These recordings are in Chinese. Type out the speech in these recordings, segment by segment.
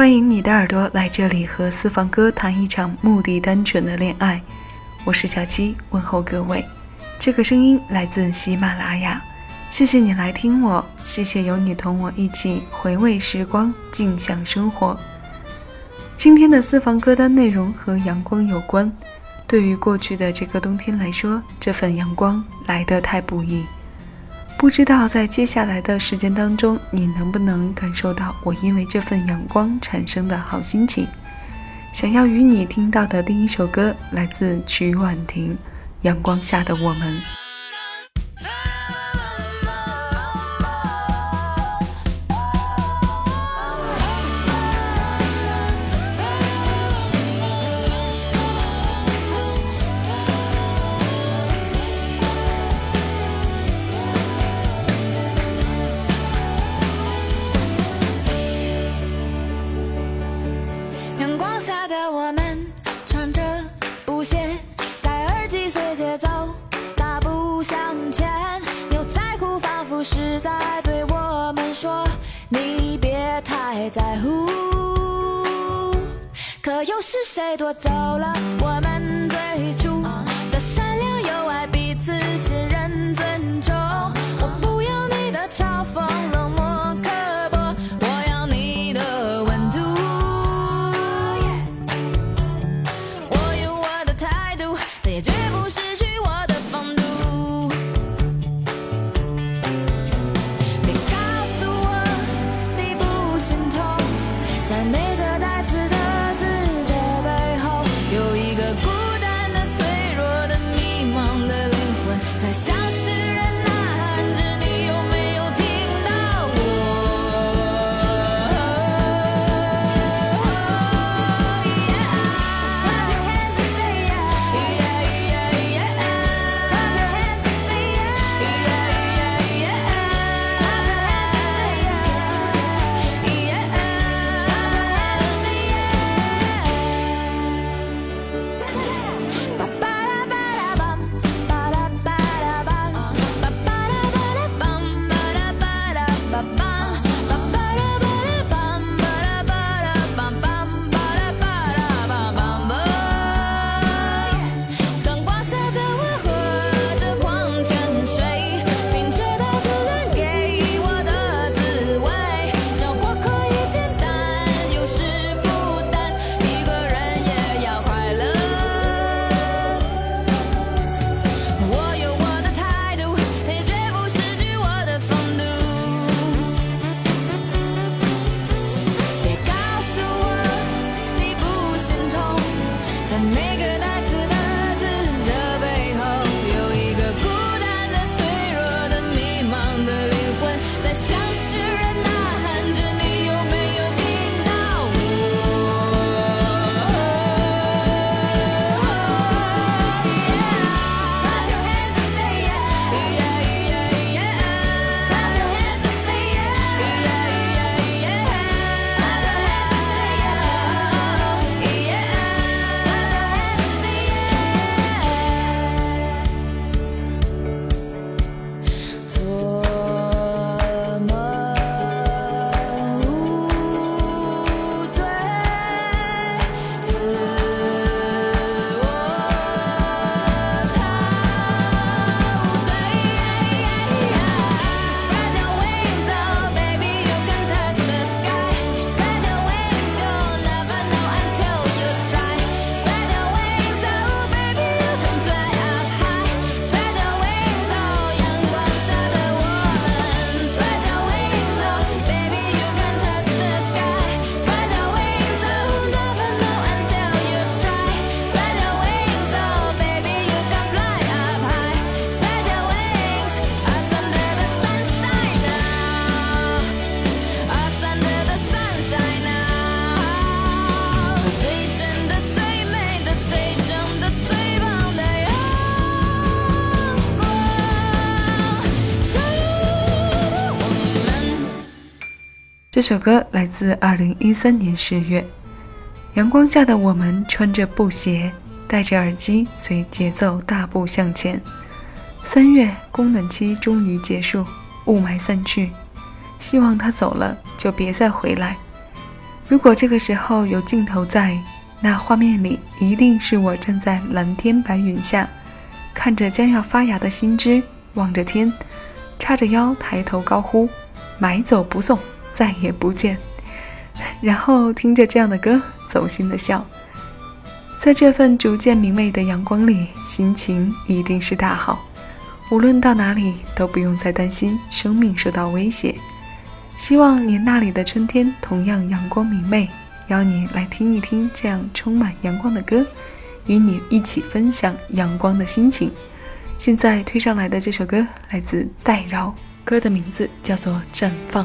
欢迎你的耳朵来这里和私房歌谈一场目的单纯的恋爱。我是小七，问候各位。这个声音来自喜马拉雅，谢谢你来听我，谢谢有你同我一起回味时光，静享生活。今天的私房歌单内容和阳光有关。对于过去的这个冬天来说，这份阳光来得太不易。不知道在接下来的时间当中，你能不能感受到我因为这份阳光产生的好心情？想要与你听到的第一首歌来自曲婉婷，《阳光下的我们》。太在乎，可又是谁夺走了我们最初的善良友爱，彼此信任尊重？我不要你的嘲讽这首歌来自二零一三年十月，阳光下的我们穿着布鞋，戴着耳机，随节奏大步向前。三月供暖期终于结束，雾霾散去，希望他走了就别再回来。如果这个时候有镜头在，那画面里一定是我站在蓝天白云下，看着将要发芽的新枝，望着天，叉着腰抬头高呼：“买走不送，再也不见。”然后听着这样的歌，走心的笑。在这份逐渐明媚的阳光里，心情一定是大好。无论到哪里，都不用再担心生命受到威胁。希望你那里的春天同样阳光明媚。邀你来听一听这样充满阳光的歌，与你一起分享阳光的心情。现在推上来的这首歌来自戴娆，歌的名字叫做《绽放》。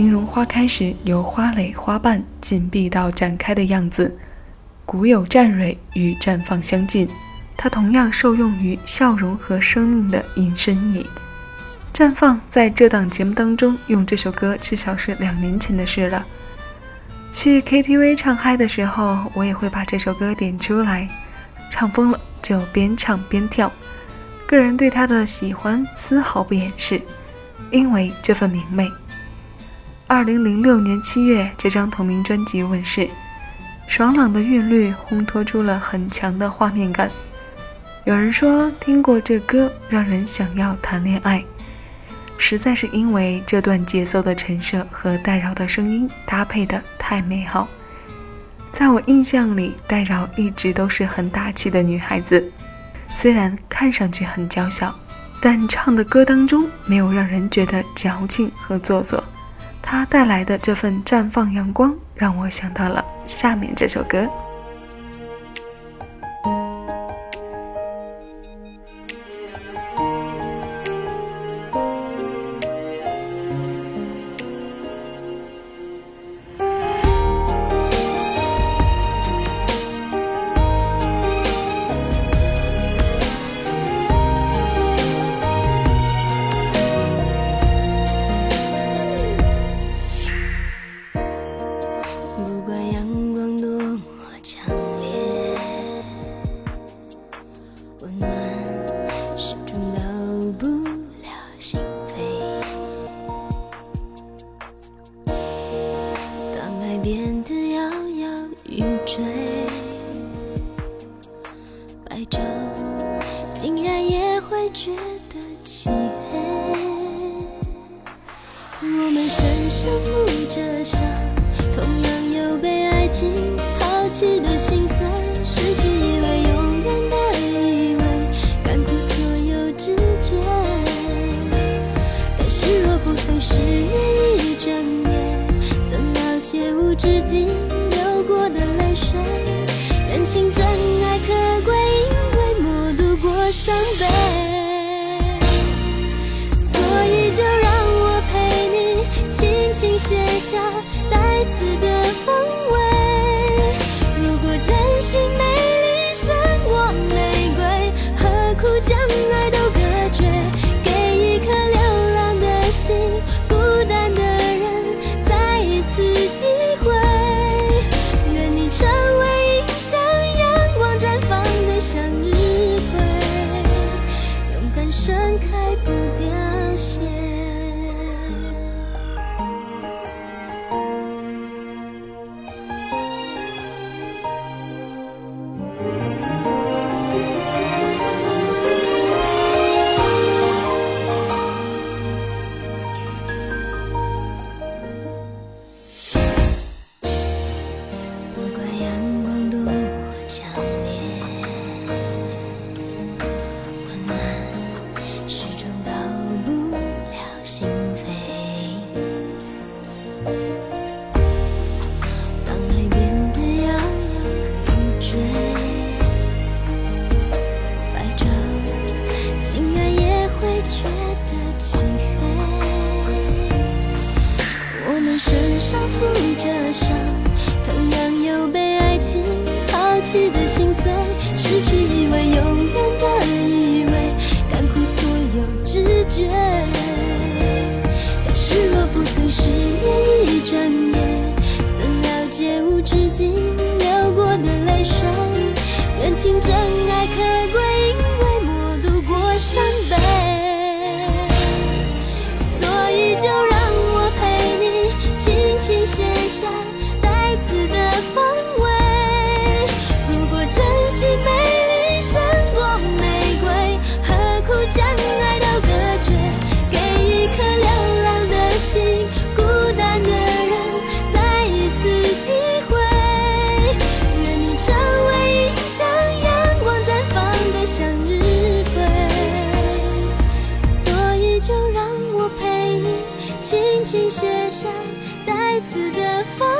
形容花开时由花蕾、花瓣紧闭到展开的样子。古有绽蕊与绽放相近，它同样受用于笑容和生命的引申义。绽放在这档节目当中用这首歌，至少是两年前的事了。去 KTV 唱嗨的时候，我也会把这首歌点出来，唱疯了就边唱边跳。个人对他的喜欢丝毫不掩饰，因为这份明媚。二零零六年七月，这张同名专辑问世，爽朗的韵律烘托出了很强的画面感。有人说听过这歌让人想要谈恋爱，实在是因为这段节奏的陈设和戴娆的声音搭配的太美好。在我印象里，戴娆一直都是很大气的女孩子，虽然看上去很娇小，但唱的歌当中没有让人觉得矫情和做作。它带来的这份绽放阳光让我想到了下面这首歌。想。心写下带刺的风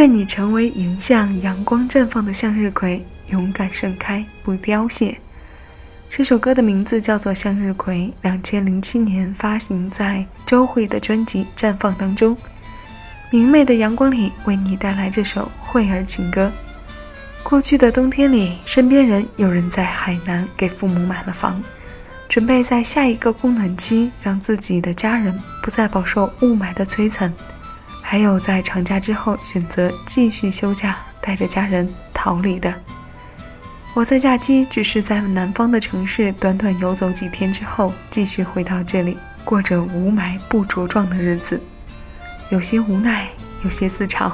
愿你成为迎向阳光绽放的向日葵，勇敢盛开，不凋谢。这首歌的名字叫做《向日葵》，两千零七年发行在周蕙的专辑《绽放》当中。明媚的阳光里，为你带来这首惠儿情歌。过去的冬天里，身边人有人在海南给父母买了房，准备在下一个供暖期让自己的家人不再饱受雾霾的摧残；还有在长假之后选择继续休假，带着家人逃离的。我在假期只是在南方的城市短短游走几天之后，继续回到这里，过着雾霾不茁壮的日子。有些无奈，有些自嘲，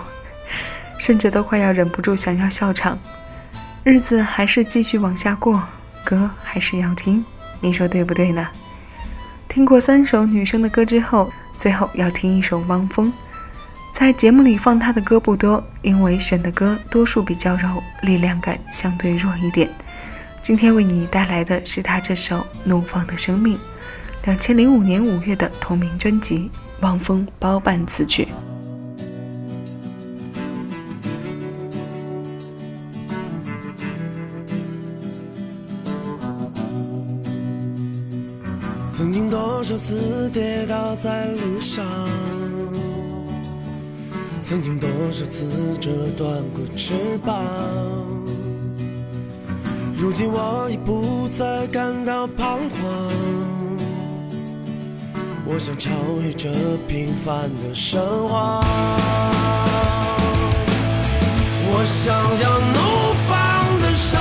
甚至都快要忍不住想要笑场。日子还是继续往下过，歌还是要听，你说对不对呢？听过三首女生的歌之后，最后要听一首汪峰。在节目里放他的歌不多，因为选的歌多数比较柔，力量感相对弱一点。今天为你带来的是他这首《怒放的生命》，两千零五年五月的同名专辑。汪峰包办此曲。曾经多少次跌倒在路上，曾经多少次折断过翅膀，如今我已不再感到彷徨。我想超越这平凡的生活，我想要怒放的生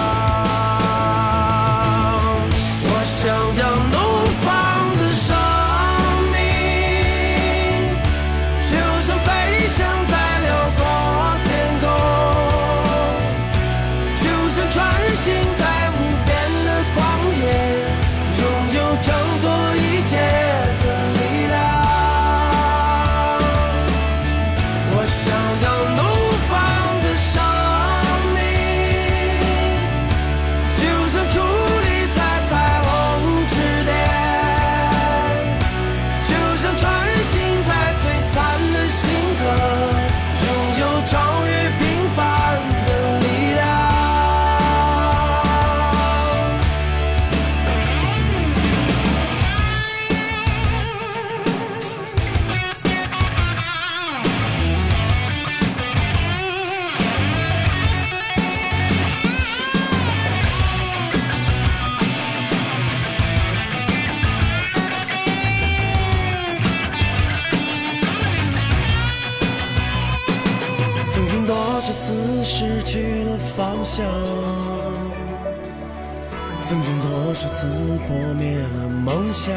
次破灭了梦想，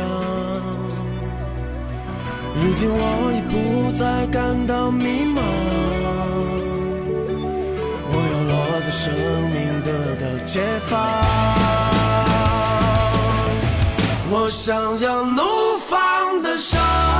如今我已不再感到迷茫。我要我的生命得到解放，我想要怒放的伤。